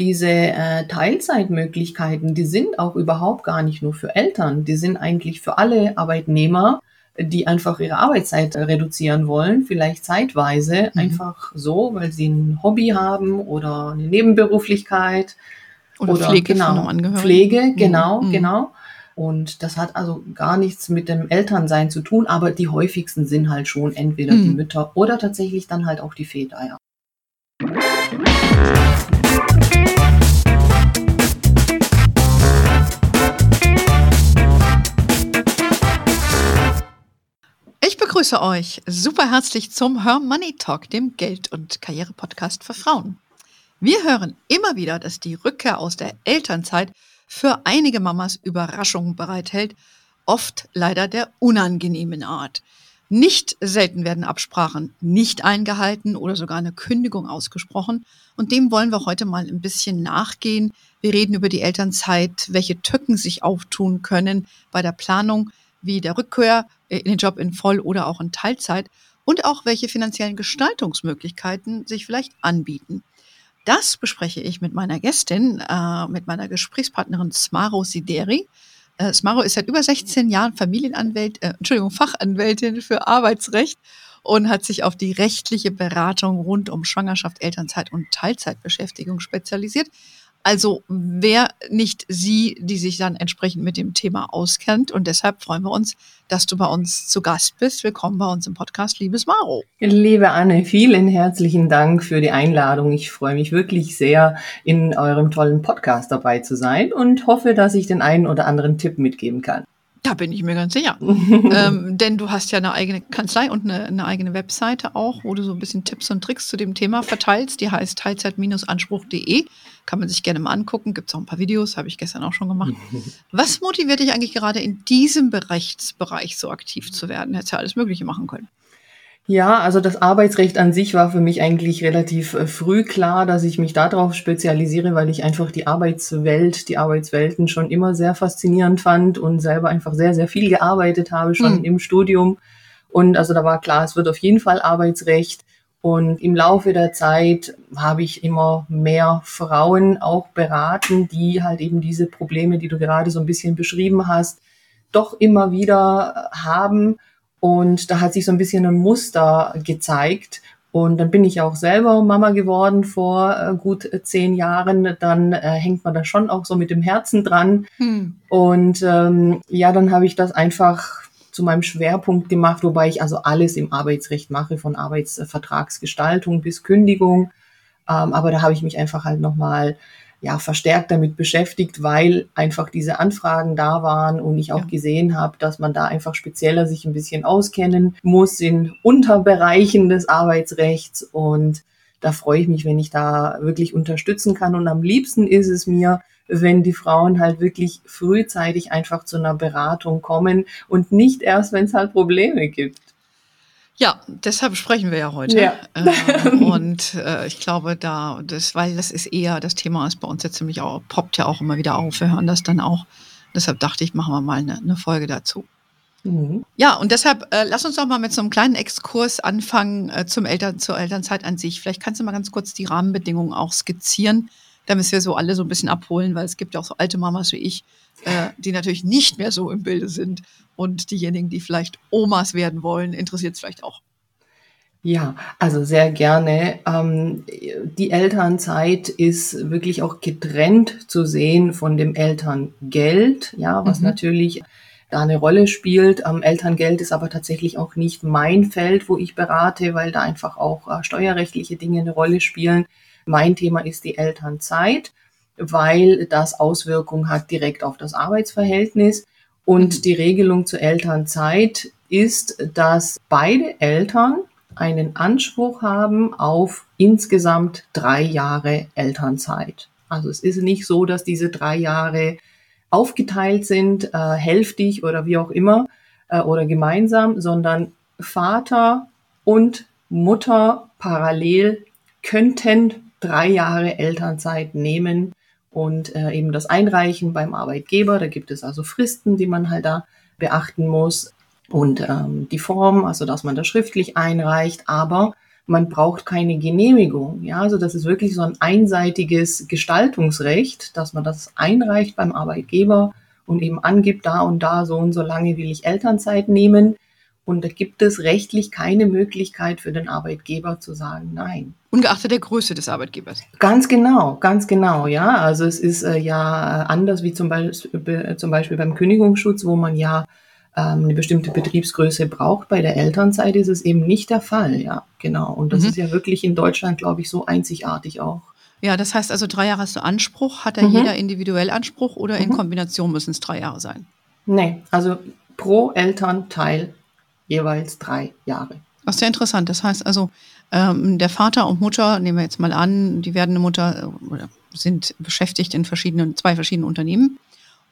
diese äh, Teilzeitmöglichkeiten, die sind auch überhaupt gar nicht nur für Eltern, die sind eigentlich für alle Arbeitnehmer, die einfach ihre Arbeitszeit reduzieren wollen, vielleicht zeitweise, mhm. einfach so, weil sie ein Hobby haben oder eine Nebenberuflichkeit. Oder, oder Pflege genau, Pflege, mhm. genau, mhm. genau. Und das hat also gar nichts mit dem Elternsein zu tun, aber die häufigsten sind halt schon entweder mhm. die Mütter oder tatsächlich dann halt auch die Väter, ja. Begrüße euch super herzlich zum Her Money Talk, dem Geld- und Karriere-Podcast für Frauen. Wir hören immer wieder, dass die Rückkehr aus der Elternzeit für einige Mamas Überraschungen bereithält, oft leider der unangenehmen Art. Nicht selten werden Absprachen nicht eingehalten oder sogar eine Kündigung ausgesprochen. Und dem wollen wir heute mal ein bisschen nachgehen. Wir reden über die Elternzeit, welche Tücken sich auftun können bei der Planung, wie der Rückkehr in den Job in Voll- oder auch in Teilzeit und auch welche finanziellen Gestaltungsmöglichkeiten sich vielleicht anbieten. Das bespreche ich mit meiner Gästin, äh, mit meiner Gesprächspartnerin Smaro Sideri. Äh, Smaro ist seit über 16 Jahren Familienanwalt, äh, Entschuldigung, Fachanwältin für Arbeitsrecht und hat sich auf die rechtliche Beratung rund um Schwangerschaft, Elternzeit und Teilzeitbeschäftigung spezialisiert. Also wer nicht sie, die sich dann entsprechend mit dem Thema auskennt. Und deshalb freuen wir uns, dass du bei uns zu Gast bist. Willkommen bei uns im Podcast, liebes Maro. Liebe Anne, vielen herzlichen Dank für die Einladung. Ich freue mich wirklich sehr, in eurem tollen Podcast dabei zu sein und hoffe, dass ich den einen oder anderen Tipp mitgeben kann. Da bin ich mir ganz sicher. ähm, denn du hast ja eine eigene Kanzlei und eine, eine, eigene Webseite auch, wo du so ein bisschen Tipps und Tricks zu dem Thema verteilst. Die heißt teilzeit-anspruch.de. Kann man sich gerne mal angucken. Gibt es auch ein paar Videos, habe ich gestern auch schon gemacht. Was motiviert dich eigentlich gerade in diesem Rechtsbereich so aktiv zu werden? Hättest ja alles Mögliche machen können. Ja, also das Arbeitsrecht an sich war für mich eigentlich relativ äh, früh klar, dass ich mich darauf spezialisiere, weil ich einfach die Arbeitswelt, die Arbeitswelten schon immer sehr faszinierend fand und selber einfach sehr, sehr viel gearbeitet habe, schon mhm. im Studium. Und also da war klar, es wird auf jeden Fall Arbeitsrecht. Und im Laufe der Zeit habe ich immer mehr Frauen auch beraten, die halt eben diese Probleme, die du gerade so ein bisschen beschrieben hast, doch immer wieder haben und da hat sich so ein bisschen ein Muster gezeigt. Und dann bin ich auch selber Mama geworden vor äh, gut zehn Jahren. Dann äh, hängt man da schon auch so mit dem Herzen dran. Hm. Und ähm, ja, dann habe ich das einfach zu meinem Schwerpunkt gemacht, wobei ich also alles im Arbeitsrecht mache, von Arbeitsvertragsgestaltung bis Kündigung. Ähm, aber da habe ich mich einfach halt nochmal ja, verstärkt damit beschäftigt, weil einfach diese Anfragen da waren und ich auch ja. gesehen habe, dass man da einfach spezieller sich ein bisschen auskennen muss in Unterbereichen des Arbeitsrechts und da freue ich mich, wenn ich da wirklich unterstützen kann und am liebsten ist es mir, wenn die Frauen halt wirklich frühzeitig einfach zu einer Beratung kommen und nicht erst, wenn es halt Probleme gibt. Ja, deshalb sprechen wir ja heute. Ja. Äh, und äh, ich glaube, da, das, weil das ist eher, das Thema ist bei uns jetzt ziemlich auch, poppt ja auch immer wieder auf. Wir hören das dann auch. Deshalb dachte ich, machen wir mal eine, eine Folge dazu. Mhm. Ja, und deshalb äh, lass uns doch mal mit so einem kleinen Exkurs anfangen äh, zum Eltern, zur Elternzeit an sich. Vielleicht kannst du mal ganz kurz die Rahmenbedingungen auch skizzieren, damit wir so alle so ein bisschen abholen, weil es gibt ja auch so alte Mamas wie ich, äh, die natürlich nicht mehr so im Bilde sind. Und diejenigen, die vielleicht Omas werden wollen, interessiert es vielleicht auch. Ja, also sehr gerne. Ähm, die Elternzeit ist wirklich auch getrennt zu sehen von dem Elterngeld, ja, was mhm. natürlich da eine Rolle spielt. Ähm, Elterngeld ist aber tatsächlich auch nicht mein Feld, wo ich berate, weil da einfach auch äh, steuerrechtliche Dinge eine Rolle spielen. Mein Thema ist die Elternzeit, weil das Auswirkungen hat direkt auf das Arbeitsverhältnis. Und mhm. die Regelung zur Elternzeit ist, dass beide Eltern einen Anspruch haben auf insgesamt drei Jahre Elternzeit. Also es ist nicht so, dass diese drei Jahre aufgeteilt sind, äh, hälftig oder wie auch immer äh, oder gemeinsam, sondern Vater und Mutter parallel könnten drei Jahre Elternzeit nehmen und äh, eben das Einreichen beim Arbeitgeber. Da gibt es also Fristen, die man halt da beachten muss und ähm, die Form, also dass man das schriftlich einreicht. Aber man braucht keine Genehmigung. Ja, also das ist wirklich so ein einseitiges Gestaltungsrecht, dass man das einreicht beim Arbeitgeber und eben angibt, da und da so und so lange will ich Elternzeit nehmen. Und da gibt es rechtlich keine Möglichkeit für den Arbeitgeber zu sagen Nein. Ungeachtet der Größe des Arbeitgebers. Ganz genau, ganz genau, ja. Also es ist äh, ja anders wie zum Beispiel, zum Beispiel beim Kündigungsschutz, wo man ja ähm, eine bestimmte Betriebsgröße braucht. Bei der Elternzeit ist es eben nicht der Fall, ja, genau. Und das mhm. ist ja wirklich in Deutschland, glaube ich, so einzigartig auch. Ja, das heißt also, drei Jahre hast du Anspruch. Hat da mhm. jeder individuell Anspruch oder in mhm. Kombination müssen es drei Jahre sein? Nee, also pro Elternteil jeweils drei Jahre. Das ist sehr interessant. Das heißt also, ähm, der Vater und Mutter, nehmen wir jetzt mal an, die werdende Mutter äh, oder sind beschäftigt in verschiedenen, zwei verschiedenen Unternehmen.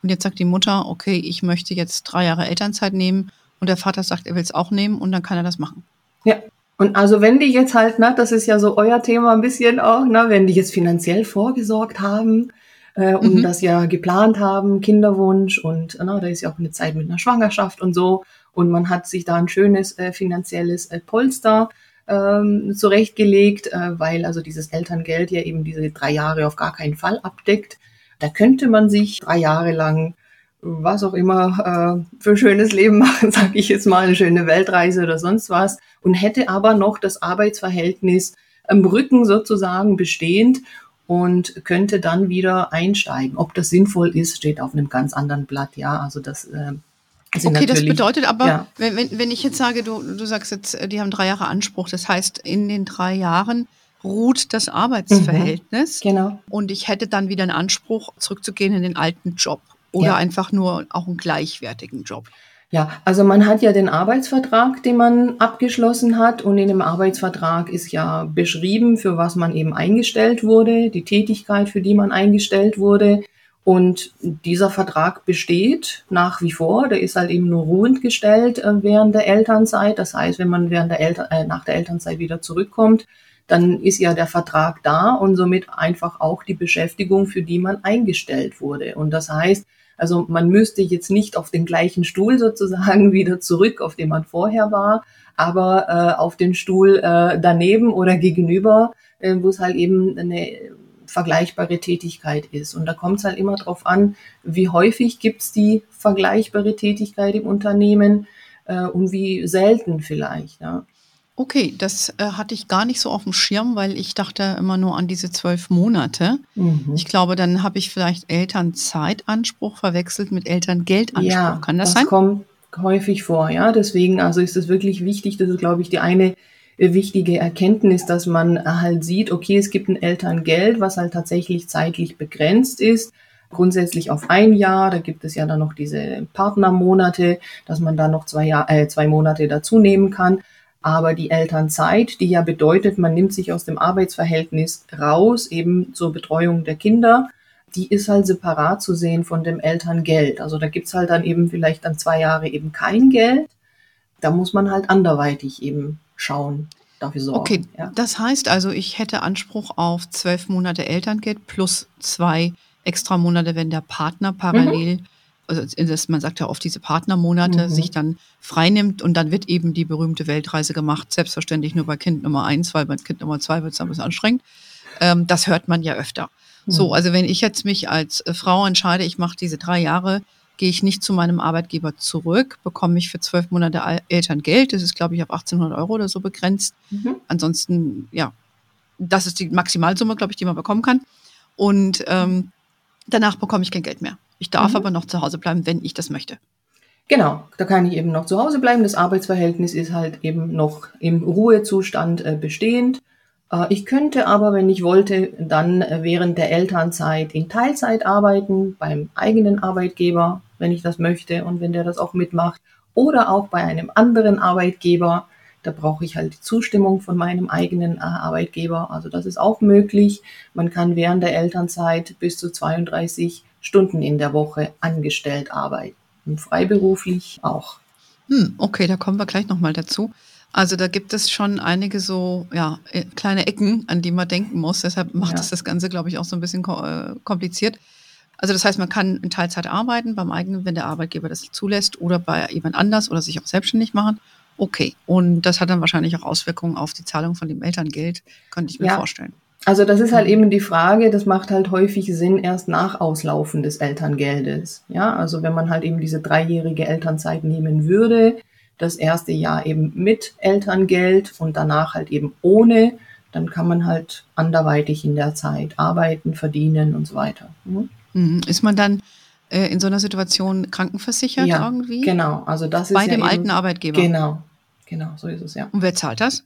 Und jetzt sagt die Mutter, okay, ich möchte jetzt drei Jahre Elternzeit nehmen. Und der Vater sagt, er will es auch nehmen und dann kann er das machen. Ja. Und also wenn die jetzt halt, ne, das ist ja so euer Thema ein bisschen auch, ne, wenn die jetzt finanziell vorgesorgt haben äh, und mhm. das ja geplant haben, Kinderwunsch und ne, da ist ja auch eine Zeit mit einer Schwangerschaft und so und man hat sich da ein schönes äh, finanzielles äh, Polster ähm, zurechtgelegt, äh, weil also dieses Elterngeld ja eben diese drei Jahre auf gar keinen Fall abdeckt. Da könnte man sich drei Jahre lang was auch immer äh, für schönes Leben machen, sage ich jetzt mal, eine schöne Weltreise oder sonst was, und hätte aber noch das Arbeitsverhältnis am Rücken sozusagen bestehend und könnte dann wieder einsteigen. Ob das sinnvoll ist, steht auf einem ganz anderen Blatt. Ja, also das äh, Okay, das bedeutet aber, ja. wenn, wenn ich jetzt sage, du, du sagst jetzt, äh, die haben drei Jahre Anspruch, das heißt, in den drei Jahren ruht das Arbeitsverhältnis. Mhm, genau. Und ich hätte dann wieder einen Anspruch, zurückzugehen in den alten Job oder ja. einfach nur auch einen gleichwertigen Job. Ja, also man hat ja den Arbeitsvertrag, den man abgeschlossen hat und in dem Arbeitsvertrag ist ja beschrieben, für was man eben eingestellt wurde, die Tätigkeit, für die man eingestellt wurde. Und dieser Vertrag besteht nach wie vor. Der ist halt eben nur ruhend gestellt äh, während der Elternzeit. Das heißt, wenn man während der Eltern, äh, nach der Elternzeit wieder zurückkommt, dann ist ja der Vertrag da und somit einfach auch die Beschäftigung, für die man eingestellt wurde. Und das heißt, also man müsste jetzt nicht auf den gleichen Stuhl sozusagen wieder zurück, auf dem man vorher war, aber äh, auf den Stuhl äh, daneben oder gegenüber, äh, wo es halt eben eine vergleichbare Tätigkeit ist. Und da kommt es halt immer darauf an, wie häufig gibt es die vergleichbare Tätigkeit im Unternehmen äh, und wie selten vielleicht. Ja. Okay, das äh, hatte ich gar nicht so auf dem Schirm, weil ich dachte immer nur an diese zwölf Monate. Mhm. Ich glaube, dann habe ich vielleicht Elternzeitanspruch verwechselt mit Elterngeldanspruch. Ja, Kann das, das sein? Das kommt häufig vor, ja. Deswegen, also ist es wirklich wichtig, das ist, glaube ich, die eine wichtige Erkenntnis, dass man halt sieht, okay, es gibt ein Elterngeld, was halt tatsächlich zeitlich begrenzt ist. Grundsätzlich auf ein Jahr, da gibt es ja dann noch diese Partnermonate, dass man da noch zwei, Jahr, äh, zwei Monate dazu nehmen kann. Aber die Elternzeit, die ja bedeutet, man nimmt sich aus dem Arbeitsverhältnis raus, eben zur Betreuung der Kinder, die ist halt separat zu sehen von dem Elterngeld. Also da gibt's halt dann eben vielleicht dann zwei Jahre eben kein Geld. Da muss man halt anderweitig eben schauen, dafür sorgen. Okay, ja. das heißt also, ich hätte Anspruch auf zwölf Monate Elterngeld plus zwei extra Monate, wenn der Partner parallel, mhm. also das, man sagt ja oft diese Partnermonate, mhm. sich dann freinimmt und dann wird eben die berühmte Weltreise gemacht, selbstverständlich nur bei Kind Nummer eins, weil bei Kind Nummer zwei wird es ein bisschen anstrengend. Ähm, das hört man ja öfter. Mhm. So, also wenn ich jetzt mich als äh, Frau entscheide, ich mache diese drei Jahre gehe ich nicht zu meinem Arbeitgeber zurück, bekomme ich für zwölf Monate Elterngeld. Das ist, glaube ich, auf 1800 Euro oder so begrenzt. Mhm. Ansonsten, ja, das ist die Maximalsumme, glaube ich, die man bekommen kann. Und ähm, danach bekomme ich kein Geld mehr. Ich darf mhm. aber noch zu Hause bleiben, wenn ich das möchte. Genau, da kann ich eben noch zu Hause bleiben. Das Arbeitsverhältnis ist halt eben noch im Ruhezustand äh, bestehend. Äh, ich könnte aber, wenn ich wollte, dann äh, während der Elternzeit in Teilzeit arbeiten beim eigenen Arbeitgeber wenn ich das möchte und wenn der das auch mitmacht. Oder auch bei einem anderen Arbeitgeber. Da brauche ich halt die Zustimmung von meinem eigenen äh, Arbeitgeber. Also das ist auch möglich. Man kann während der Elternzeit bis zu 32 Stunden in der Woche angestellt arbeiten. Und freiberuflich auch. Hm, okay, da kommen wir gleich nochmal dazu. Also da gibt es schon einige so ja, äh, kleine Ecken, an die man denken muss. Deshalb macht ja. es das Ganze, glaube ich, auch so ein bisschen äh, kompliziert. Also das heißt, man kann in Teilzeit arbeiten beim eigenen, wenn der Arbeitgeber das zulässt oder bei jemand anders oder sich auch selbstständig machen Okay, und das hat dann wahrscheinlich auch Auswirkungen auf die Zahlung von dem Elterngeld, könnte ich mir Ja. vorstellen. Also das ist halt Mhm. eben die Frage, das macht halt häufig Sinn erst nach Auslaufen des Elterngeldes. Ja, also wenn man halt eben diese dreijährige Elternzeit nehmen würde, das erste Jahr eben mit Elterngeld und danach halt eben ohne, dann kann man halt anderweitig in der Zeit arbeiten, verdienen und so weiter. Mhm. Mhm. Ist man dann äh, in so einer Situation krankenversichert Ja, irgendwie? Genau, also das ist Bei ja dem eben, alten Arbeitgeber. Genau, genau, so ist es ja. Und wer zahlt das?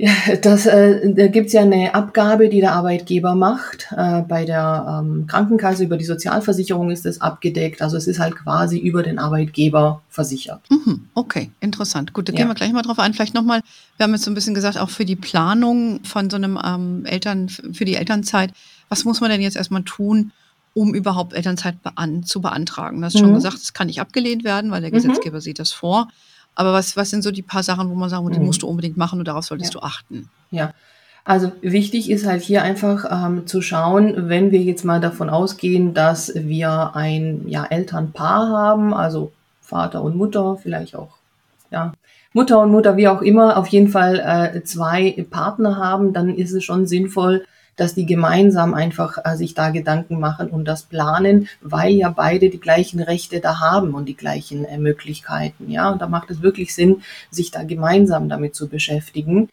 Ja, das, äh, da gibt's ja eine Abgabe, die der Arbeitgeber macht. Äh, bei der ähm, Krankenkasse über die Sozialversicherung ist das abgedeckt. Also es ist halt quasi über den Arbeitgeber versichert. Mhm, okay, interessant. Gut, da Ja. gehen wir gleich mal drauf ein. Vielleicht nochmal, wir haben jetzt so ein bisschen gesagt, auch für die Planung von so einem ähm, Eltern, für die Elternzeit, was muss man denn jetzt erstmal tun, um überhaupt Elternzeit bean zu beantragen? Du hast schon Mhm. gesagt, es kann nicht abgelehnt werden, weil der Mhm. Gesetzgeber sieht das vor. Aber was, was sind so die paar Sachen, wo man sagen, die Mhm. musst du unbedingt machen und darauf solltest Ja. du achten? Ja. Also wichtig ist halt hier einfach ähm, zu schauen, wenn wir jetzt mal davon ausgehen, dass wir ein ja, Elternpaar haben, also Vater und Mutter, vielleicht auch ja, Mutter und Mutter, wie auch immer, auf jeden Fall äh, zwei Partner haben, dann ist es schon sinnvoll, dass die gemeinsam einfach äh, sich da Gedanken machen und das planen, weil ja beide die gleichen Rechte da haben und die gleichen äh, Möglichkeiten. Ja, und da macht es wirklich Sinn, sich da gemeinsam damit zu beschäftigen.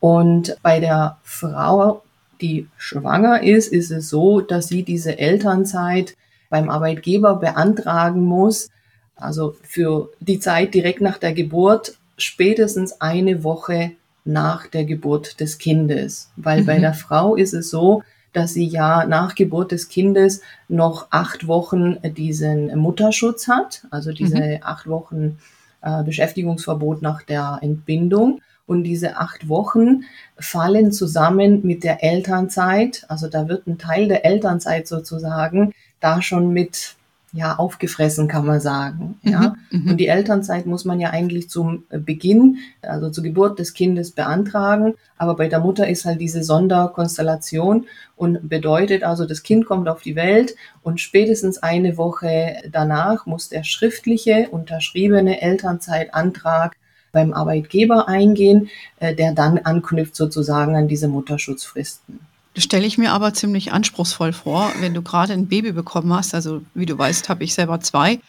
Und bei der Frau, die schwanger ist, ist es so, dass sie diese Elternzeit beim Arbeitgeber beantragen muss, also für die Zeit direkt nach der Geburt, spätestens eine Woche nach der Geburt des Kindes. Weil bei Mhm. der Frau ist es so, dass sie ja nach Geburt des Kindes noch acht Wochen diesen Mutterschutz hat, also diese acht Wochen äh, Beschäftigungsverbot nach der Entbindung. Und diese acht Wochen fallen zusammen mit der Elternzeit. Also da wird ein Teil der Elternzeit sozusagen da schon mit ja aufgefressen, kann man sagen. Ja. Mhm, mhm. Und die Elternzeit muss man ja eigentlich zum Beginn, also zur Geburt des Kindes beantragen. Aber bei der Mutter ist halt diese Sonderkonstellation und bedeutet also, das Kind kommt auf die Welt und spätestens eine Woche danach muss der schriftliche, unterschriebene Elternzeitantrag beim Arbeitgeber eingehen, äh, der dann anknüpft sozusagen an diese Mutterschutzfristen. Das stelle ich mir aber ziemlich anspruchsvoll vor, wenn du gerade ein Baby bekommen hast. Also wie du weißt, habe ich selber zwei.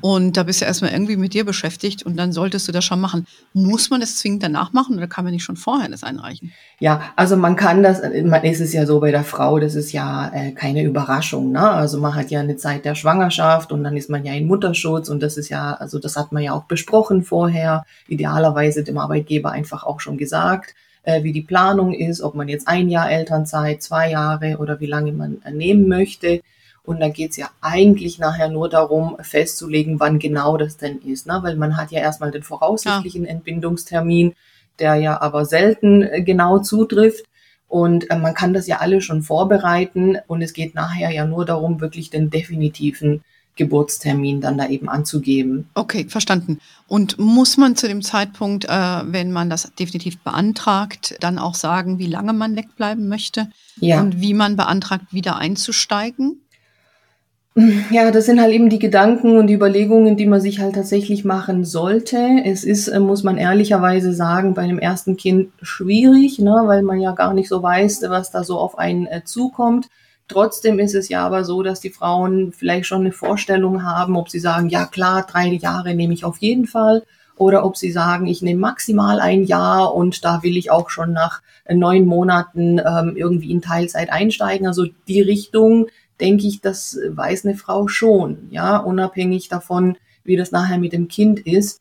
Und da bist du erstmal irgendwie mit dir beschäftigt und dann solltest du das schon machen. Muss man das zwingend danach machen oder kann man nicht schon vorher das einreichen? Ja, also man kann das, man ist es ja so bei der Frau, das ist ja äh, keine Überraschung, ne? Also man hat ja eine Zeit der Schwangerschaft und dann ist man ja in Mutterschutz und das ist ja, also das hat man ja auch besprochen vorher, idealerweise dem Arbeitgeber einfach auch schon gesagt, äh, wie die Planung ist, ob man jetzt ein Jahr Elternzeit, zwei Jahre oder wie lange man äh, nehmen möchte. Und dann geht's ja eigentlich nachher nur darum, festzulegen, wann genau das denn ist. Ne? Weil man hat ja erstmal den voraussichtlichen Entbindungstermin, der ja aber selten äh, genau zutrifft. Und äh, man kann das ja alle schon vorbereiten. Und es geht nachher ja nur darum, wirklich den definitiven Geburtstermin dann da eben anzugeben. Okay, verstanden. Und muss man zu dem Zeitpunkt, äh, wenn man das definitiv beantragt, dann auch sagen, wie lange man wegbleiben möchte Ja. und wie man beantragt, wieder einzusteigen? Ja, das sind halt eben die Gedanken und die Überlegungen, die man sich halt tatsächlich machen sollte. Es ist, äh, muss man ehrlicherweise sagen, bei einem ersten Kind schwierig, ne, weil man ja gar nicht so weiß, was da so auf einen äh, zukommt. Trotzdem ist es ja aber so, dass die Frauen vielleicht schon eine Vorstellung haben, ob sie sagen, ja klar, drei Jahre nehme ich auf jeden Fall, oder ob sie sagen, ich nehme maximal ein Jahr und da will ich auch schon nach äh, neun Monaten ähm, irgendwie in Teilzeit einsteigen. Also die Richtung, denke ich, das weiß eine Frau schon, ja, unabhängig davon, wie das nachher mit dem Kind ist.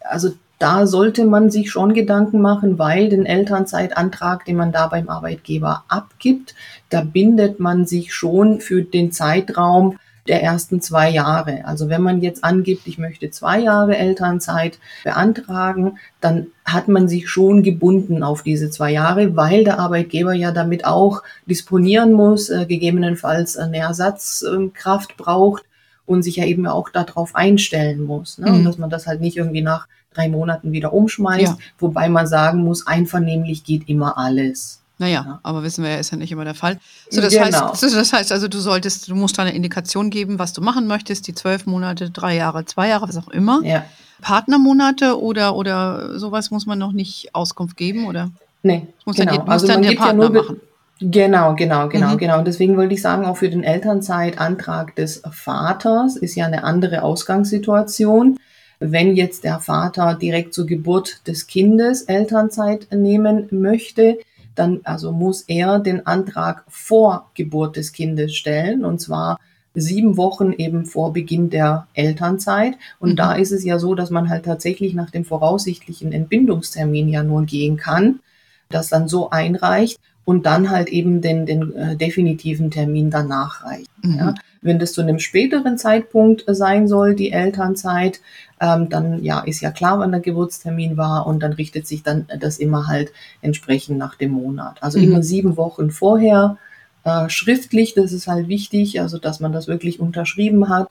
Also da sollte man sich schon Gedanken machen, weil den Elternzeitantrag, den man da beim Arbeitgeber abgibt, da bindet man sich schon für den Zeitraum der ersten zwei Jahre. Also wenn man jetzt angibt, ich möchte zwei Jahre Elternzeit beantragen, dann hat man sich schon gebunden auf diese zwei Jahre, weil der Arbeitgeber ja damit auch disponieren muss, äh, gegebenenfalls eine Ersatzkraft braucht und sich ja eben auch darauf einstellen muss. Ne? Mhm. Und dass man das halt nicht irgendwie nach drei Monaten wieder umschmeißt, Ja. wobei man sagen muss, einvernehmlich geht immer alles. Naja, ja. aber wissen wir ja, ist ja nicht immer der Fall. So, das, genau. heißt, das heißt also, du solltest, du musst da eine Indikation geben, was du machen möchtest, die zwölf Monate, drei Jahre, zwei Jahre, was auch immer. Ja. Partnermonate oder, oder sowas muss man noch nicht Auskunft geben, oder? Nee, muss genau. dann, muss also dann der Partner ja machen. Genau, genau, genau, mhm. genau. Und deswegen wollte ich sagen, auch für den Elternzeitantrag des Vaters ist ja eine andere Ausgangssituation. Wenn jetzt der Vater direkt zur Geburt des Kindes Elternzeit nehmen möchte, dann also muss er den Antrag vor Geburt des Kindes stellen und zwar sieben Wochen eben vor Beginn der Elternzeit. Und mhm. da ist es ja so, dass man halt tatsächlich nach dem voraussichtlichen Entbindungstermin ja nur gehen kann, das dann so einreicht und dann halt eben den, den äh, definitiven Termin danach reicht. Mhm. Ja. Wenn das zu einem späteren Zeitpunkt sein soll, die Elternzeit, ähm, dann ja, ist ja klar, wann der Geburtstermin war und dann richtet sich dann das immer halt entsprechend nach dem Monat. Also mhm. immer sieben Wochen vorher äh, schriftlich, das ist halt wichtig, also dass man das wirklich unterschrieben hat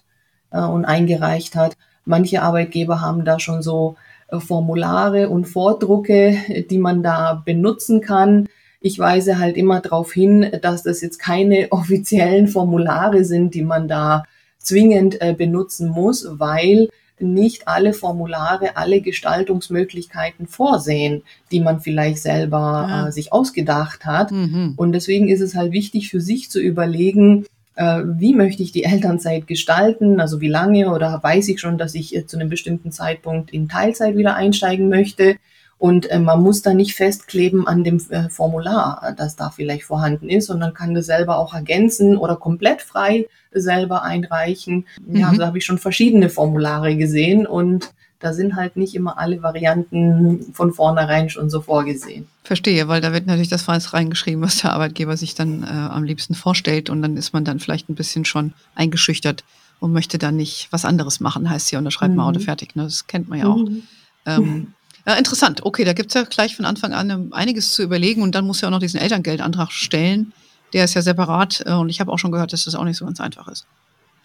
äh, und eingereicht hat. Manche Arbeitgeber haben da schon so äh, Formulare und Vordrucke, die man da benutzen kann. Ich weise halt immer darauf hin, dass das jetzt keine offiziellen Formulare sind, die man da zwingend äh, benutzen muss, weil nicht alle Formulare alle Gestaltungsmöglichkeiten vorsehen, die man vielleicht selber ja. äh, sich ausgedacht hat. Mhm. Und deswegen ist es halt wichtig für sich zu überlegen, äh, wie möchte ich die Elternzeit gestalten, also wie lange oder weiß ich schon, dass ich äh, zu einem bestimmten Zeitpunkt in Teilzeit wieder einsteigen möchte. Und äh, man muss da nicht festkleben an dem äh, Formular, das da vielleicht vorhanden ist, sondern kann das selber auch ergänzen oder komplett frei selber einreichen. Mhm. Ja, also habe ich schon verschiedene Formulare gesehen und da sind halt nicht immer alle Varianten von vornherein schon so vorgesehen. Verstehe, weil da wird natürlich das Falls reingeschrieben, was der Arbeitgeber sich dann äh, am liebsten vorstellt und dann ist man dann vielleicht ein bisschen schon eingeschüchtert und möchte dann nicht was anderes machen, heißt ja, unterschreibt mhm. mal Auto fertig. Ne? Das kennt man ja auch. Mhm. Ähm, ja, interessant. Okay, da gibt es ja gleich von Anfang an ähm, einiges zu überlegen und dann muss ja auch noch diesen Elterngeldantrag stellen. Der ist ja separat äh, und ich habe auch schon gehört, dass das auch nicht so ganz einfach ist.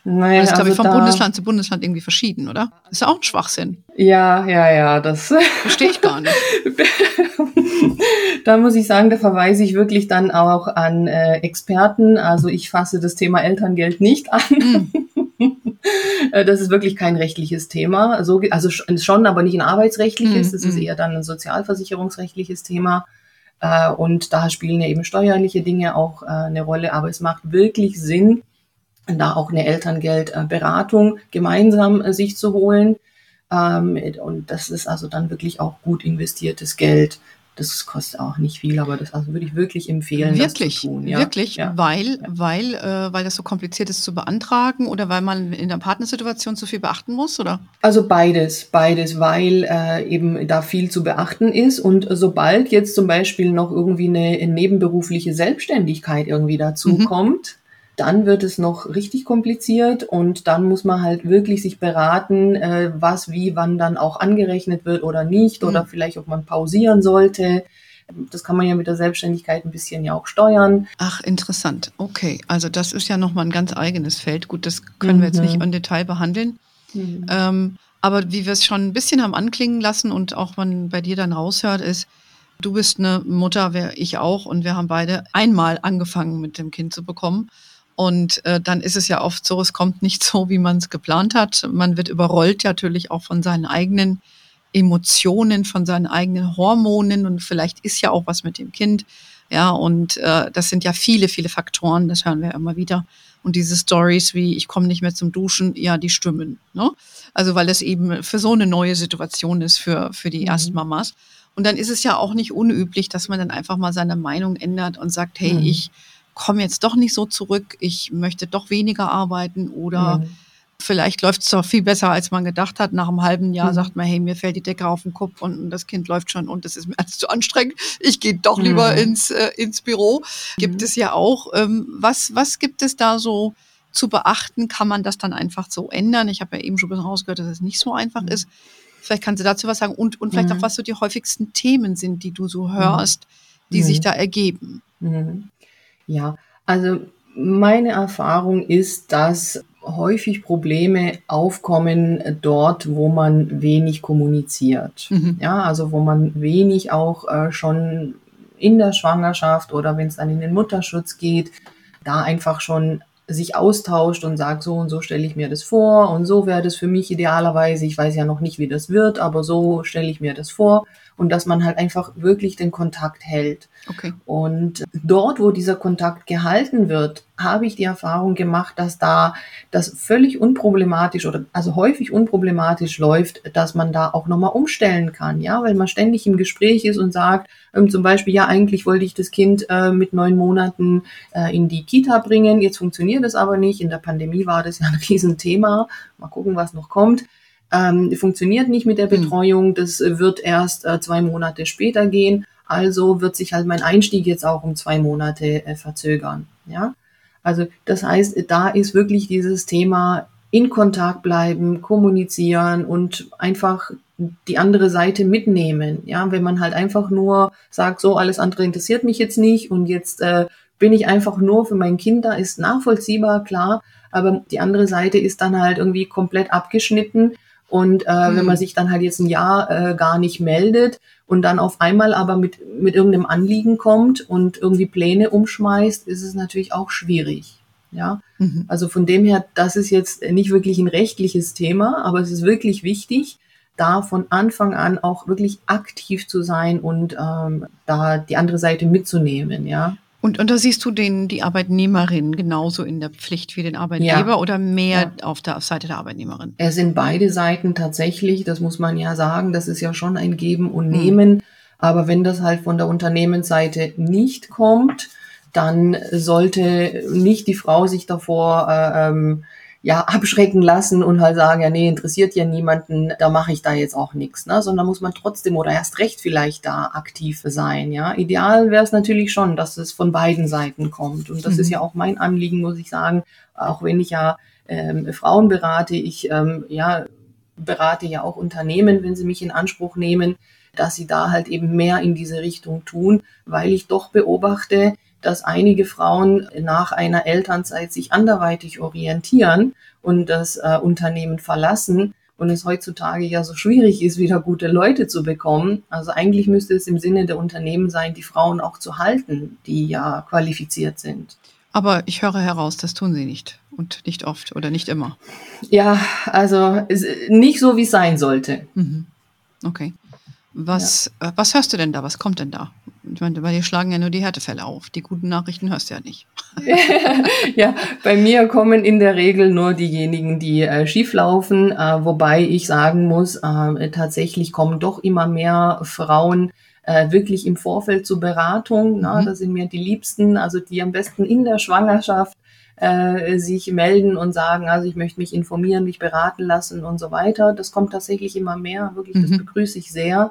Naja, das ist, glaube also ich, vom Bundesland zu Bundesland irgendwie verschieden, oder? Das ist ja auch ein Schwachsinn. Ja, ja, ja, das verstehe ich gar nicht. da muss ich sagen, da verweise ich wirklich dann auch an äh, Experten. Also ich fasse das Thema Elterngeld nicht an. Mm. Äh, das ist wirklich kein rechtliches Thema. So, also schon, aber nicht ein arbeitsrechtliches. Das ist mhm. eher dann ein sozialversicherungsrechtliches Thema. Äh, und da spielen ja eben steuerliche Dinge auch äh, eine Rolle. Aber es macht wirklich Sinn, da auch eine Elterngeldberatung gemeinsam sich zu holen. Ähm, und das ist also dann wirklich auch gut investiertes Geld. Das kostet auch nicht viel, aber das also würde ich wirklich empfehlen, wirklich, das zu tun. Ja? Wirklich, ja. weil, weil, äh, weil das so kompliziert ist zu beantragen oder weil man in der Partnersituation zu viel beachten muss, oder? Also beides, beides, weil äh, eben da viel zu beachten ist und sobald jetzt zum Beispiel noch irgendwie eine nebenberufliche Selbstständigkeit irgendwie dazu mhm. kommt, dann wird es noch richtig kompliziert und dann muss man halt wirklich sich beraten, äh, was wie wann dann auch angerechnet wird oder nicht mhm. oder vielleicht ob man pausieren sollte. Das kann man ja mit der Selbstständigkeit ein bisschen ja auch steuern. Ach, interessant. Okay, also das ist ja nochmal ein ganz eigenes Feld. Gut, das können mhm. wir jetzt nicht mhm. im Detail behandeln. Mhm. Ähm, aber wie wir es schon ein bisschen haben anklingen lassen und auch man bei dir dann raushört, ist, du bist eine Mutter, ich auch, und wir haben beide einmal angefangen mit dem Kind zu bekommen. Und äh, dann ist es ja oft so, es kommt nicht so, wie man es geplant hat. Man wird überrollt natürlich auch von seinen eigenen Emotionen, von seinen eigenen Hormonen und vielleicht ist ja auch was mit dem Kind. Ja, und äh, das sind ja viele, viele Faktoren, das hören wir immer wieder. Und diese Stories wie ich komme nicht mehr zum Duschen, ja, die stimmen. Ne? Also weil das eben für so eine neue Situation ist für, für die mhm. Erstmamas. Und dann ist es ja auch nicht unüblich, dass man dann einfach mal seine Meinung ändert und sagt, hey, mhm. ich komme jetzt doch nicht so zurück, ich möchte doch weniger arbeiten oder mhm. vielleicht läuft es doch viel besser, als man gedacht hat. Nach einem halben Jahr mhm. sagt man, hey, mir fällt die Decke auf den Kopf und das Kind läuft schon und das ist mir alles zu anstrengend. Ich gehe doch lieber mhm. ins, äh, ins Büro. Gibt mhm. es ja auch. Ähm, was, was gibt es da so zu beachten? Kann man das dann einfach so ändern? Ich habe ja eben schon ein bisschen rausgehört, dass es nicht so einfach mhm. ist. Vielleicht kannst du dazu was sagen und, und vielleicht auch, mhm. was so die häufigsten Themen sind, die du so hörst, die sich da ergeben. Ja, also meine Erfahrung ist, dass häufig Probleme aufkommen dort, wo man wenig kommuniziert. Mhm. Ja, also wo man wenig auch äh, schon in der Schwangerschaft oder wenn es dann in den Mutterschutz geht, da einfach schon sich austauscht und sagt, so und so stelle ich mir das vor und so wäre das für mich idealerweise. Ich weiß ja noch nicht, wie das wird, aber so stelle ich mir das vor und dass man halt einfach wirklich den Kontakt hält. Okay. Und dort, wo dieser Kontakt gehalten wird, habe ich die Erfahrung gemacht, dass da das völlig unproblematisch oder also häufig unproblematisch läuft, dass man da auch nochmal umstellen kann, ja, weil man ständig im Gespräch ist und sagt, ähm, zum Beispiel, ja, eigentlich wollte ich das Kind äh, mit neun Monaten äh, in die Kita bringen, jetzt funktioniert das aber nicht. In der Pandemie war das ja ein Riesenthema. Mal gucken, was noch kommt ähm, funktioniert nicht mit der hm. Betreuung, das wird erst äh, zwei Monate später gehen, also wird sich halt mein Einstieg jetzt auch um zwei Monate äh, verzögern. Ja, also das heißt, da ist wirklich dieses Thema in Kontakt bleiben, kommunizieren und einfach die andere Seite mitnehmen. Ja, wenn man halt einfach nur sagt, so alles andere interessiert mich jetzt nicht und jetzt äh, bin ich einfach nur für mein Kind da, ist nachvollziehbar, klar, aber die andere Seite ist dann halt irgendwie komplett abgeschnitten und äh, mhm. wenn man mhm. sich dann halt jetzt ein Jahr äh, gar nicht meldet und dann auf einmal aber mit, mit irgendeinem Anliegen kommt und irgendwie Pläne umschmeißt, ist es natürlich auch schwierig. Ja, mhm. also von dem her, das ist jetzt nicht wirklich ein rechtliches Thema, aber es ist wirklich wichtig, da von Anfang an auch wirklich aktiv zu sein und ähm, da die andere Seite mitzunehmen, ja. Und, und da siehst du den, die Arbeitnehmerin genauso in der Pflicht wie den Arbeitgeber ja. oder mehr ja. auf der Seite der Arbeitnehmerin? Es sind beide Seiten tatsächlich, das muss man ja sagen, das ist ja schon ein Geben und hm. Nehmen. Mhm. Aber wenn das halt von der Unternehmensseite nicht kommt, dann sollte nicht die Frau sich davor äh, ähm, ja, abschrecken lassen und halt sagen, ja, nee, interessiert ja niemanden, da mache ich da jetzt auch nichts, ne? Sondern muss man trotzdem oder erst recht vielleicht da aktiv sein, ja. Ideal wäre es natürlich schon, dass es von beiden Seiten kommt. Und das mhm. ist ja auch mein Anliegen, muss ich sagen, auch wenn ich ja ähm, Frauen berate, ich ähm, ja berate ja auch Unternehmen, wenn sie mich in Anspruch nehmen, dass sie da halt eben mehr in diese Richtung tun, weil ich doch beobachte, dass einige Frauen nach einer Elternzeit sich anderweitig orientieren und das äh, Unternehmen verlassen und es heutzutage ja so schwierig ist, wieder gute Leute zu bekommen. Also eigentlich müsste es im Sinne der Unternehmen sein, die Frauen auch zu halten, die ja qualifiziert sind. Aber ich höre heraus, das tun sie nicht und nicht oft oder nicht immer. Ja, also nicht so, wie es sein sollte. Mhm. Okay. Was, ja. äh, was hörst du denn da? Was kommt denn da? Ich meine, bei dir schlagen ja nur die Härtefälle auf. Die guten Nachrichten hörst du ja nicht. ja, bei mir kommen in der Regel nur diejenigen, die äh, schief laufen, äh, wobei ich sagen muss, äh, tatsächlich kommen doch immer mehr Frauen äh, wirklich im Vorfeld zur Beratung. Mhm. Na, das sind mir die Liebsten, also die am besten in der Schwangerschaft äh, sich melden und sagen, also ich möchte mich informieren, mich beraten lassen und so weiter. Das kommt tatsächlich immer mehr, wirklich, das mhm. begrüße ich sehr.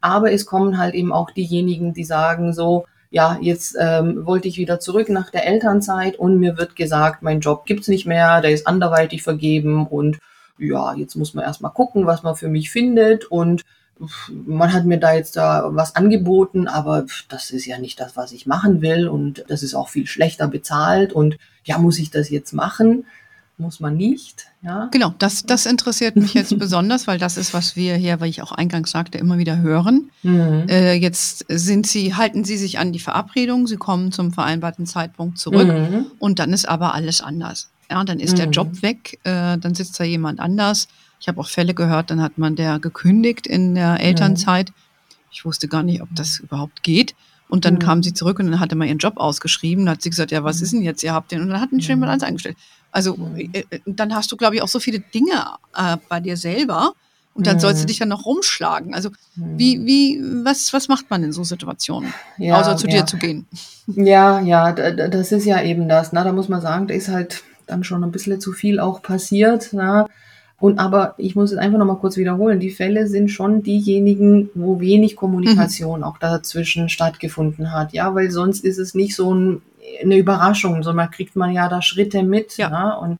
Aber es kommen halt eben auch diejenigen, die sagen so, ja, jetzt ähm, wollte ich wieder zurück nach der Elternzeit und mir wird gesagt, mein Job gibt's nicht mehr, der ist anderweitig vergeben und ja, jetzt muss man erstmal gucken, was man für mich findet und man hat mir da jetzt da was angeboten, aber das ist ja nicht das, was ich machen will und das ist auch viel schlechter bezahlt und ja, muss ich das jetzt machen? Muss man nicht. Ja. Genau, das, das interessiert mich jetzt besonders, weil das ist, was wir hier, weil ich auch eingangs sagte, immer wieder hören. Mhm. Äh, jetzt sind Sie, halten Sie sich an die Verabredung, Sie kommen zum vereinbarten Zeitpunkt zurück mhm. und dann ist aber alles anders. Ja, dann ist mhm. der Job weg, äh, dann sitzt da jemand anders. Ich habe auch Fälle gehört, dann hat man der gekündigt in der Elternzeit. Ich wusste gar nicht, ob das überhaupt geht. Und dann mhm. kam sie zurück und dann hatte man ihren Job ausgeschrieben. Dann hat sie gesagt, ja, was ist denn jetzt? Ihr habt den. Und dann hat ein schon jemand eingestellt. Also äh, äh, dann hast du, glaube ich, auch so viele Dinge äh, bei dir selber. Und dann sollst du dich dann noch rumschlagen. Also wie, wie, was, was macht man in so Situationen, ja, außer zu ja. dir zu gehen? Ja, ja, das ist ja eben das. Na, da muss man sagen, da ist halt dann schon ein bisschen zu viel auch passiert. Na. Und aber ich muss es einfach nochmal kurz wiederholen, die Fälle sind schon diejenigen, wo wenig Kommunikation mhm. auch dazwischen stattgefunden hat. Ja, weil sonst ist es nicht so ein, eine Überraschung, sondern kriegt man ja da Schritte mit. Ja. ja. Und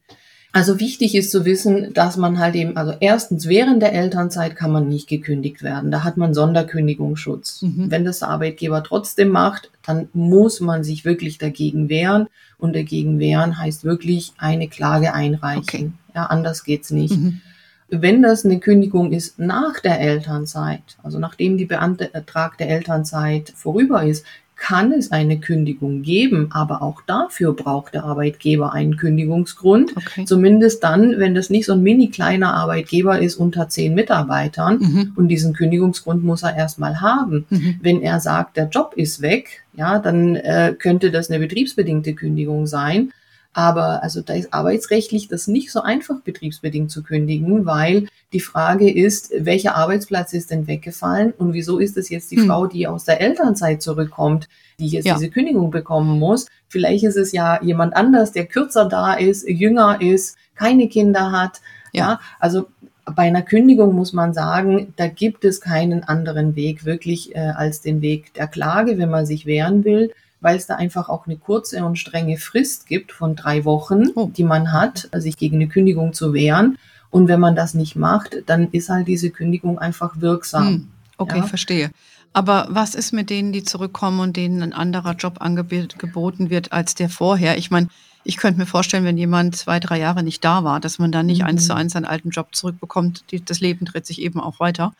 also wichtig ist zu wissen, dass man halt eben, also erstens während der Elternzeit kann man nicht gekündigt werden. Da hat man Sonderkündigungsschutz. Mhm. Wenn das der Arbeitgeber trotzdem macht, dann muss man sich wirklich dagegen wehren. Und dagegen wehren heißt wirklich eine Klage einreichen. Okay. Ja, anders geht's nicht. Mhm. Wenn das eine Kündigung ist nach der Elternzeit, also nachdem die beantragte Elternzeit vorüber ist, kann es eine Kündigung geben, aber auch dafür braucht der Arbeitgeber einen Kündigungsgrund. Okay. Zumindest dann, wenn das nicht so ein mini kleiner Arbeitgeber ist unter zehn Mitarbeitern mhm. und diesen Kündigungsgrund muss er erstmal haben. Mhm. Wenn er sagt, der Job ist weg, ja, dann äh, könnte das eine betriebsbedingte Kündigung sein. Aber also da ist arbeitsrechtlich das nicht so einfach betriebsbedingt zu kündigen, weil die Frage ist, welcher Arbeitsplatz ist denn weggefallen und wieso ist es jetzt die hm. Frau, die aus der Elternzeit zurückkommt, die jetzt ja. diese Kündigung bekommen muss? Vielleicht ist es ja jemand anders, der kürzer da ist, jünger ist, keine Kinder hat. Ja, ja also bei einer Kündigung muss man sagen, da gibt es keinen anderen Weg wirklich äh, als den Weg der Klage, wenn man sich wehren will weil es da einfach auch eine kurze und strenge Frist gibt von drei Wochen, oh. die man hat, sich gegen eine Kündigung zu wehren. Und wenn man das nicht macht, dann ist halt diese Kündigung einfach wirksam. Hm. Okay, ja? verstehe. Aber was ist mit denen, die zurückkommen und denen ein anderer Job angeboten wird als der vorher? Ich meine, ich könnte mir vorstellen, wenn jemand zwei, drei Jahre nicht da war, dass man dann nicht mhm. eins zu eins seinen alten Job zurückbekommt. Die, das Leben dreht sich eben auch weiter.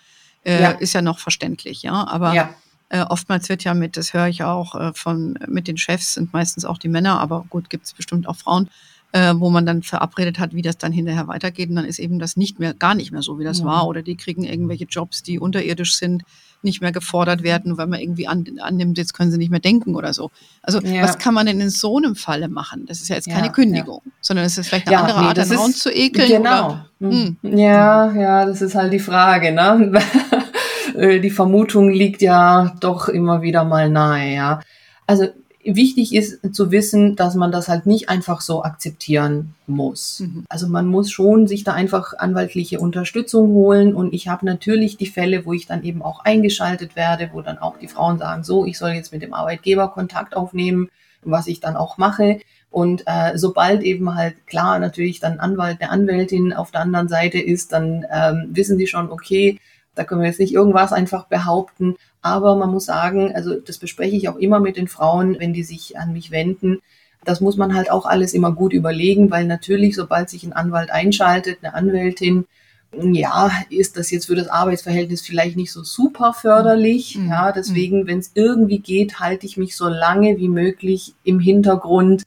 Äh, ja. Ist ja noch verständlich, ja. Aber ja. Äh, oftmals wird ja mit, das höre ich auch äh, von, mit den Chefs, sind meistens auch die Männer, aber gut, gibt es bestimmt auch Frauen, äh, wo man dann verabredet hat, wie das dann hinterher weitergeht. Und dann ist eben das nicht mehr, gar nicht mehr so, wie das ja. war. Oder die kriegen irgendwelche Jobs, die unterirdisch sind, nicht mehr gefordert werden, weil man irgendwie an, annimmt, jetzt können sie nicht mehr denken oder so. Also ja. was kann man denn in so einem Falle machen? Das ist ja jetzt keine ja, Kündigung, sondern es ist vielleicht eine andere nee, Art, einen Raum zu ekeln. Genau. Oder, hm. Ja, ja, das ist halt die Frage, ne? Äh, die Vermutung liegt ja doch immer wieder mal nahe, ja. Also wichtig ist zu wissen, dass man das halt nicht einfach so akzeptieren muss. Mhm. Also man muss schon sich da einfach anwaltliche Unterstützung holen und ich habe natürlich die Fälle, wo ich dann eben auch eingeschaltet werde, wo dann auch die Frauen sagen, so, ich soll jetzt mit dem Arbeitgeber Kontakt aufnehmen, was ich dann auch mache. Und äh, sobald eben halt klar natürlich dann Anwalt, eine Anwältin auf der anderen Seite ist, dann ähm, wissen die schon, okay, da können wir jetzt nicht irgendwas einfach behaupten. Aber man muss sagen, also das bespreche ich auch immer mit den Frauen, wenn die sich an mich wenden. Das muss man halt auch alles immer gut überlegen, weil natürlich, sobald sich ein Anwalt einschaltet, eine Anwältin, ja, ist das jetzt für das Arbeitsverhältnis vielleicht nicht so super förderlich. Mhm. Ja, deswegen, wenn es irgendwie geht, halte ich mich so lange wie möglich im Hintergrund,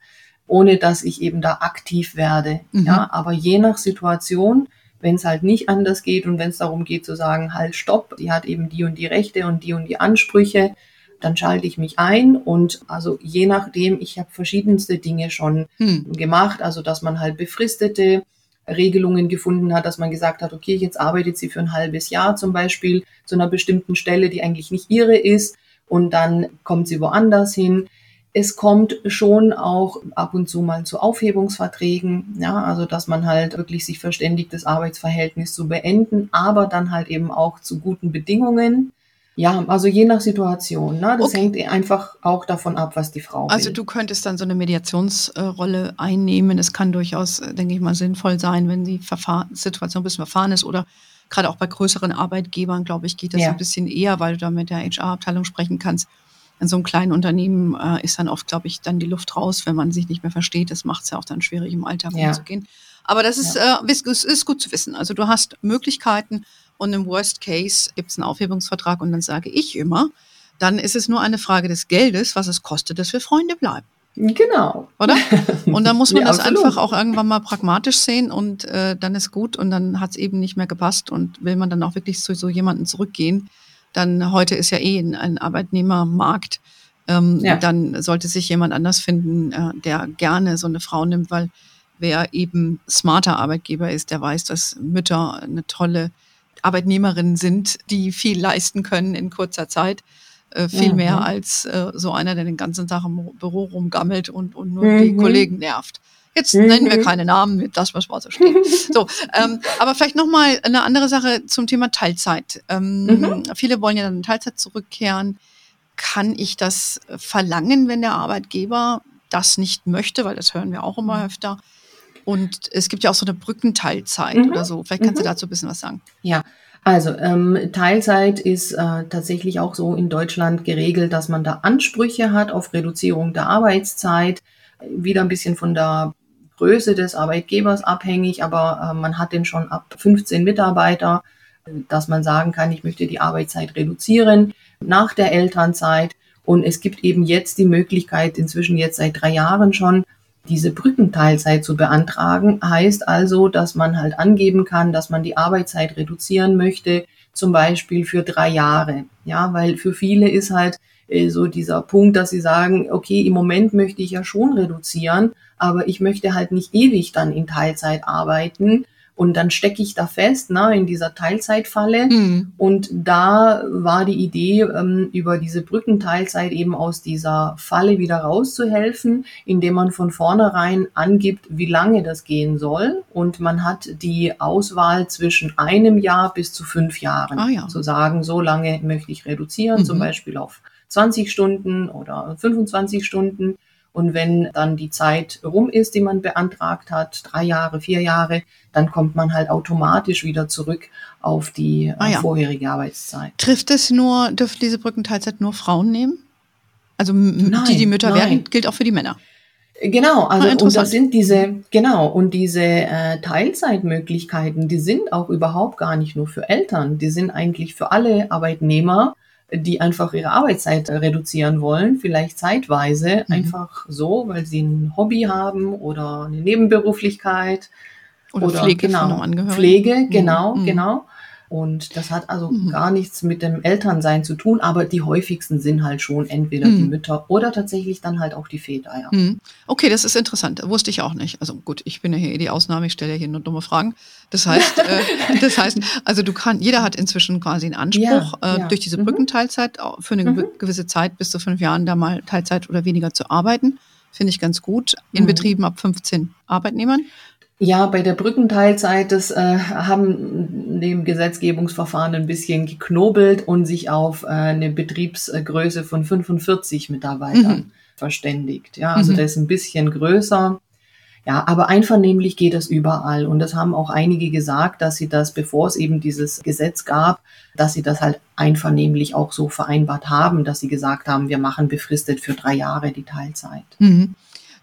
ohne dass ich eben da aktiv werde. Mhm. Ja, aber je nach Situation wenn es halt nicht anders geht und wenn es darum geht zu sagen, halt, stopp, die hat eben die und die Rechte und die und die Ansprüche, dann schalte ich mich ein und also je nachdem, ich habe verschiedenste Dinge schon hm. gemacht, also dass man halt befristete Regelungen gefunden hat, dass man gesagt hat, okay, jetzt arbeitet sie für ein halbes Jahr zum Beispiel zu einer bestimmten Stelle, die eigentlich nicht ihre ist und dann kommt sie woanders hin es kommt schon auch ab und zu mal zu Aufhebungsverträgen, ja, also dass man halt wirklich sich verständigt, das Arbeitsverhältnis zu beenden, aber dann halt eben auch zu guten Bedingungen. Ja, also je nach Situation. Ne? Das okay. hängt einfach auch davon ab, was die Frau Also will. du könntest dann so eine Mediationsrolle einnehmen. Es kann durchaus, denke ich mal, sinnvoll sein, wenn die Verfahren, Situation ein bisschen verfahren ist oder gerade auch bei größeren Arbeitgebern, glaube ich, geht das ja. ein bisschen eher, weil du da mit der HR-Abteilung sprechen kannst in so einem kleinen Unternehmen äh, ist dann oft, glaube ich, dann die Luft raus, wenn man sich nicht mehr versteht. Das macht es ja auch dann schwierig, im Alltag ja. umzugehen. Aber das ist, ja. äh, ist, ist gut zu wissen. Also du hast Möglichkeiten und im Worst Case gibt es einen Aufhebungsvertrag und dann sage ich immer, dann ist es nur eine Frage des Geldes, was es kostet, dass wir Freunde bleiben. Genau. Oder? Und dann muss man ja, das absolut. einfach auch irgendwann mal pragmatisch sehen und äh, dann ist gut und dann hat es eben nicht mehr gepasst und will man dann auch wirklich zu so jemanden zurückgehen, dann heute ist ja eh ein, Arbeitnehmermarkt. Ähm, ja. Dann sollte sich jemand anders finden, äh, der gerne so eine Frau nimmt, weil wer eben smarter Arbeitgeber ist, der weiß, dass Mütter eine tolle Arbeitnehmerin sind, die viel leisten können in kurzer Zeit. Äh, viel mhm. mehr als äh, so einer, der den ganzen Tag im Büro rumgammelt und, und nur mhm. die Kollegen nervt. Jetzt mhm. nennen wir keine Namen, das was so steht. So, ähm, aber vielleicht noch mal eine andere Sache zum Thema Teilzeit. Ähm, mhm. Viele wollen ja dann in Teilzeit zurückkehren. Kann ich das verlangen, wenn der Arbeitgeber das nicht möchte? Weil das hören wir auch immer öfter. Und es gibt ja auch so eine Brückenteilzeit mhm. oder so. Vielleicht kannst du mhm. dazu ein bisschen was sagen. Ja, also ähm, Teilzeit ist äh, tatsächlich auch so in Deutschland geregelt, dass man da Ansprüche hat auf Reduzierung der Arbeitszeit. Wieder ein bisschen von der Größe des Arbeitgebers abhängig, aber äh, man hat den schon ab 15 Mitarbeiter, dass man sagen kann, ich möchte die Arbeitszeit reduzieren nach der Elternzeit. Und es gibt eben jetzt die Möglichkeit, inzwischen jetzt seit drei Jahren schon, diese Brückenteilzeit zu beantragen. Heißt also, dass man halt angeben kann, dass man die Arbeitszeit reduzieren möchte, zum Beispiel für drei Jahre. Ja, weil für viele ist halt äh, so dieser Punkt, dass sie sagen, okay, im Moment möchte ich ja schon reduzieren, aber ich möchte halt nicht ewig dann in Teilzeit arbeiten. Und dann stecke ich da fest, ne, in dieser Teilzeitfalle. Mhm. Und da war die Idee, ähm, über diese Brückenteilzeit eben aus dieser Falle wieder rauszuhelfen, indem man von vornherein angibt, wie lange das gehen soll. Und man hat die Auswahl zwischen einem Jahr bis zu fünf Jahren. Ah, ja. Zu sagen, so lange möchte ich reduzieren, mhm. zum Beispiel auf 20 Stunden oder 25 Stunden. Und wenn dann die Zeit rum ist, die man beantragt hat, drei Jahre, vier Jahre, dann kommt man halt automatisch wieder zurück auf die äh, ah, ja. vorherige Arbeitszeit. Trifft es nur, dürfen diese Brückenteilzeit nur Frauen nehmen? Also nein, die, die Mütter nein. werden, gilt auch für die Männer. Genau, also ah, und das sind diese, genau, und diese äh, Teilzeitmöglichkeiten, die sind auch überhaupt gar nicht nur für Eltern, die sind eigentlich für alle Arbeitnehmer die einfach ihre Arbeitszeit reduzieren wollen, vielleicht zeitweise, mhm. einfach so, weil sie ein Hobby haben oder eine Nebenberuflichkeit. Oder, oder Pflege genau, Pflege, mhm. genau, mhm. genau. Und das hat also mhm. gar nichts mit dem Elternsein zu tun, aber die häufigsten sind halt schon entweder mhm. die Mütter oder tatsächlich dann halt auch die Väter. Ja. Mhm. Okay, das ist interessant. Wusste ich auch nicht. Also gut, ich bin ja hier eh die Ausnahme, ich stelle ja hier nur dumme Fragen. Das heißt, äh, das heißt, also du kannst, jeder hat inzwischen quasi einen Anspruch, ja, äh, ja. durch diese mhm. Brückenteilzeit für eine mhm. gewisse Zeit bis zu fünf Jahren da mal Teilzeit oder weniger zu arbeiten. Finde ich ganz gut. In mhm. Betrieben ab 15 Arbeitnehmern. Ja, bei der Brückenteilzeit, das äh, haben dem Gesetzgebungsverfahren ein bisschen geknobelt und sich auf äh, eine Betriebsgröße von 45 Mitarbeitern mhm. verständigt. Ja, also mhm. das ist ein bisschen größer. Ja, aber einvernehmlich geht das überall. Und das haben auch einige gesagt, dass sie das, bevor es eben dieses Gesetz gab, dass sie das halt einvernehmlich auch so vereinbart haben, dass sie gesagt haben, wir machen befristet für drei Jahre die Teilzeit. Mhm.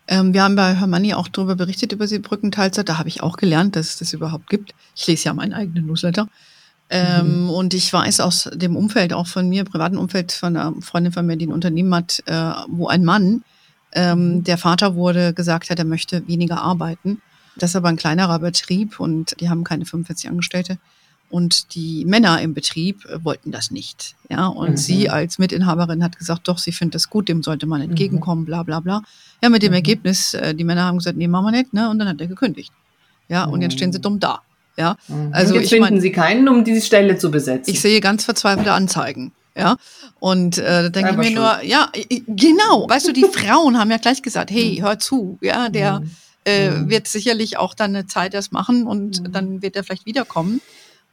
Ähm, wir haben bei Hermanni auch darüber berichtet, über die Brückenteilzeit. Da habe ich auch gelernt, dass es das überhaupt gibt. Ich lese ja meinen eigenen Newsletter. Ähm, mhm. Und ich weiß aus dem Umfeld, auch von mir, privaten Umfeld, von einer Freundin von mir, die ein Unternehmen hat, äh, wo ein Mann, ähm, mhm. der Vater wurde, gesagt hat, er möchte weniger arbeiten. Das ist aber ein kleinerer Betrieb und die haben keine 45 Angestellte. Und die Männer im Betrieb äh, wollten das nicht. Ja, und mhm. sie als Mitinhaberin hat gesagt, doch, sie findet das gut, dem sollte man mhm. entgegenkommen, bla bla bla. Ja, mit dem mhm. Ergebnis, äh, die Männer haben gesagt, nee, machen wir nicht, ne? Und dann hat er gekündigt. Ja, und jetzt stehen sie dumm da. Ja, mhm. also jetzt ich finden mein, sie keinen, um diese Stelle zu besetzen. Ich sehe ganz verzweifelte Anzeigen. Ja, und äh, da denke ich mir schuld. nur, ja, genau, weißt du, die Frauen haben ja gleich gesagt, hey, mhm. hör zu, ja, der mhm. äh, wird sicherlich auch dann eine Zeit erst machen und dann wird er vielleicht wiederkommen.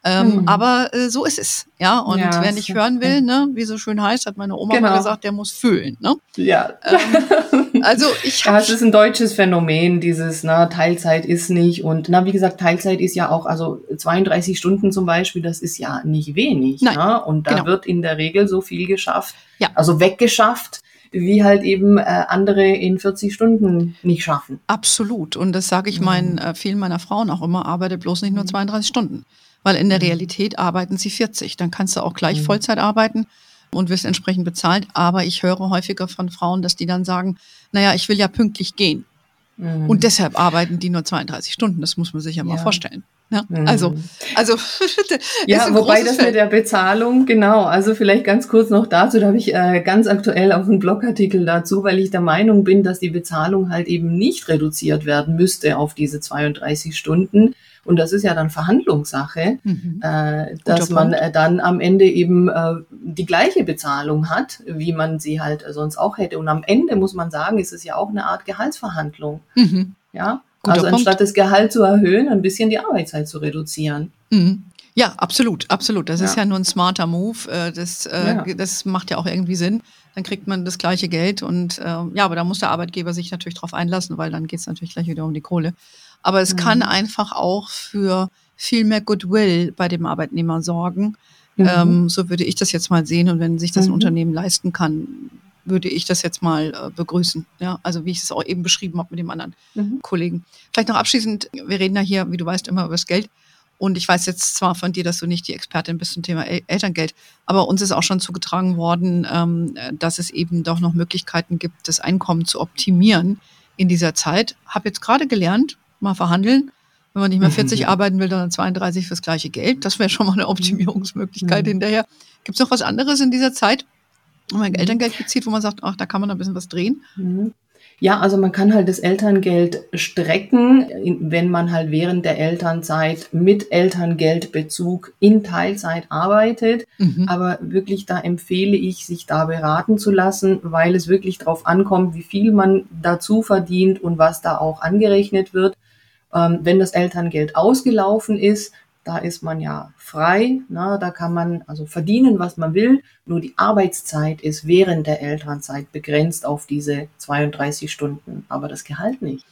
Ähm, mhm. Aber äh, so ist es, ja. Und ja, wer nicht hören will, ne, wie so schön heißt, hat meine Oma genau. mal gesagt, der muss fühlen, ne? Ja. Ähm, also ich habe. Ja, es ist ein deutsches Phänomen, dieses, na, Teilzeit ist nicht und na, wie gesagt, Teilzeit ist ja auch, also 32 Stunden zum Beispiel, das ist ja nicht wenig, Nein, ne? Und da genau. wird in der Regel so viel geschafft, ja. also weggeschafft wie halt eben äh, andere in 40 Stunden nicht schaffen. Absolut. Und das sage ich meinen mhm. äh, vielen meiner Frauen auch immer, arbeite bloß nicht nur 32 mhm. Stunden weil in der mhm. Realität arbeiten sie 40. Dann kannst du auch gleich mhm. Vollzeit arbeiten und wirst entsprechend bezahlt. Aber ich höre häufiger von Frauen, dass die dann sagen, naja, ich will ja pünktlich gehen. Mhm. Und deshalb arbeiten die nur 32 Stunden. Das muss man sich ja, ja. mal vorstellen. Ja, mhm. also, also ja, wobei das Feld. mit der Bezahlung, genau, also vielleicht ganz kurz noch dazu, da habe ich äh, ganz aktuell auch einen Blogartikel dazu, weil ich der Meinung bin, dass die Bezahlung halt eben nicht reduziert werden müsste auf diese 32 Stunden, und das ist ja dann Verhandlungssache, mhm. äh, dass man äh, dann am Ende eben äh, die gleiche Bezahlung hat, wie man sie halt sonst auch hätte. Und am Ende muss man sagen, ist es ja auch eine Art Gehaltsverhandlung. Mhm. Ja. Guter also anstatt Punkt. das Gehalt zu erhöhen, ein bisschen die Arbeitszeit zu reduzieren. Mhm. Ja, absolut, absolut. Das ja. ist ja nur ein smarter Move. Äh, das, äh, ja. das macht ja auch irgendwie Sinn. Dann kriegt man das gleiche Geld und äh, ja, aber da muss der Arbeitgeber sich natürlich drauf einlassen, weil dann geht es natürlich gleich wieder um die Kohle. Aber es mhm. kann einfach auch für viel mehr Goodwill bei dem Arbeitnehmer sorgen. Mhm. Ähm, so würde ich das jetzt mal sehen. Und wenn sich das ein mhm. Unternehmen leisten kann, würde ich das jetzt mal äh, begrüßen. Ja, also wie ich es auch eben beschrieben habe mit dem anderen mhm. Kollegen. Vielleicht noch abschließend, wir reden ja hier, wie du weißt, immer über das Geld. Und ich weiß jetzt zwar von dir, dass du nicht die Expertin bist zum Thema El Elterngeld, aber uns ist auch schon zugetragen worden, ähm, dass es eben doch noch Möglichkeiten gibt, das Einkommen zu optimieren in dieser Zeit. Habe jetzt gerade gelernt, mal verhandeln. Wenn man nicht mehr 40 mhm. arbeiten will, dann 32 fürs gleiche Geld. Das wäre schon mal eine Optimierungsmöglichkeit mhm. hinterher. Gibt es noch was anderes in dieser Zeit, wo man Elterngeld bezieht, wo man sagt, ach, da kann man ein bisschen was drehen? Mhm. Ja, also man kann halt das Elterngeld strecken, wenn man halt während der Elternzeit mit Elterngeldbezug in Teilzeit arbeitet. Mhm. Aber wirklich da empfehle ich, sich da beraten zu lassen, weil es wirklich darauf ankommt, wie viel man dazu verdient und was da auch angerechnet wird. Ähm, wenn das Elterngeld ausgelaufen ist, da ist man ja frei, na, da kann man also verdienen, was man will. Nur die Arbeitszeit ist während der Elternzeit begrenzt auf diese 32 Stunden, aber das Gehalt nicht.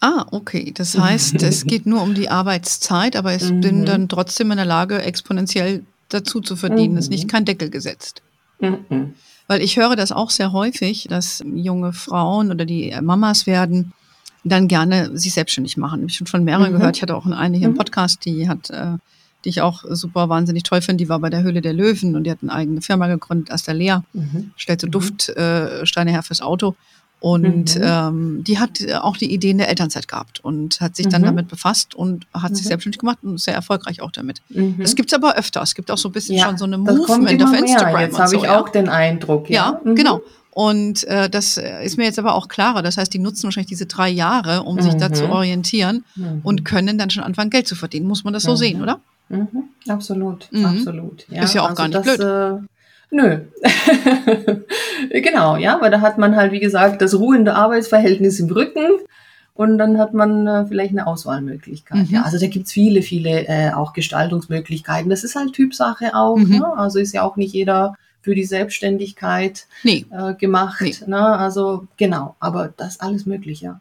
Ah, okay. Das heißt, es geht nur um die Arbeitszeit, aber ich mhm. bin dann trotzdem in der Lage, exponentiell dazu zu verdienen. Mhm. Es ist nicht mhm. kein Deckel gesetzt. Mhm. Weil ich höre das auch sehr häufig, dass junge Frauen oder die Mamas werden, dann gerne sich selbstständig machen. Ich habe schon von mehreren mhm. gehört. Ich hatte auch eine hier im mhm. Podcast, die hat, äh, die ich auch super wahnsinnig toll finde. Die war bei der Höhle der Löwen und die hat eine eigene Firma gegründet, Astalea, mhm. stellt so mhm. Duftsteine äh, her fürs Auto. Und mhm. ähm, die hat auch die Idee in der Elternzeit gehabt und hat sich dann mhm. damit befasst und hat sich selbstständig gemacht und ist sehr erfolgreich auch damit. Das gibt es aber öfter. Es gibt auch so ein bisschen ja, schon so eine Movement auf Instagram. Jetzt habe ich auch ja. den Eindruck. Ja, ja genau. Und äh, das ist mir jetzt aber auch klarer. Das heißt, die nutzen wahrscheinlich diese drei Jahre, um mhm. sich da zu mhm. orientieren mhm. und können dann schon anfangen, Geld zu verdienen. Muss man das so sehen, oder? Mhm. Absolut, mhm. absolut. Ja, ist ja auch also gar nicht das, blöd. Äh, nö. genau, ja, weil da hat man halt, wie gesagt, das ruhende Arbeitsverhältnis im Rücken und dann hat man äh, vielleicht eine Auswahlmöglichkeit. Mhm. Ja, also da gibt's viele, viele äh, auch Gestaltungsmöglichkeiten. Das ist halt Typsache auch. Mhm. Ne? Also ist ja auch nicht jeder für die Selbstständigkeit nee. äh, gemacht. Nee. Ne? Also genau, aber das ist alles möglich, ja.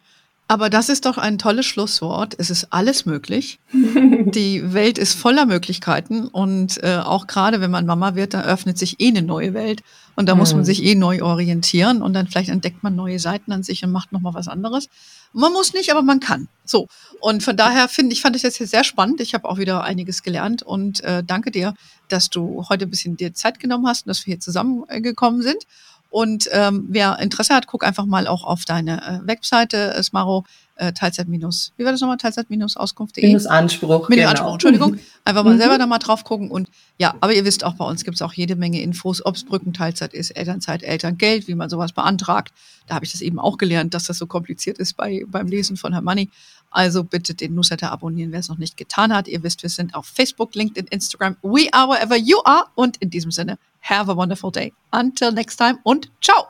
Aber das ist doch ein tolles Schlusswort. Es ist alles möglich. Die Welt ist voller Möglichkeiten und äh, auch gerade wenn man Mama wird, da öffnet sich eh eine neue Welt und da mhm. muss man mhm. sich eh neu orientieren und dann vielleicht entdeckt man neue Seiten an sich und macht noch mal was anderes. Man muss nicht, aber man kann. So und von daher finde ich fand ich das jetzt sehr spannend. Ich habe auch wieder einiges gelernt und äh, danke dir, dass du heute ein bisschen dir Zeit genommen hast und dass wir hier zusammengekommen sind. Und ähm, wer Interesse hat, guck einfach mal auch auf deine äh, Webseite äh, Smaro äh, Teilzeit minus, wie war das nochmal? Teilzeit minus Auskunft.de? Minus Anspruch. Minus genau. Anspruch, Entschuldigung. Einfach mal mhm. selber da mal drauf gucken. Und ja, aber ihr wisst auch, bei uns gibt es auch jede Menge Infos, ob es Brückenteilzeit ist, Elternzeit, Elterngeld, wie man sowas beantragt. Da habe ich das eben auch gelernt, dass das so kompliziert ist bei, beim Lesen von Herr Money. Also bitte den Newsletter abonnieren, wer es noch nicht getan hat. Ihr wisst, wir sind auf Facebook, LinkedIn, Instagram. We are wherever you are. Und in diesem Sinne, have a wonderful day. Until next time und ciao.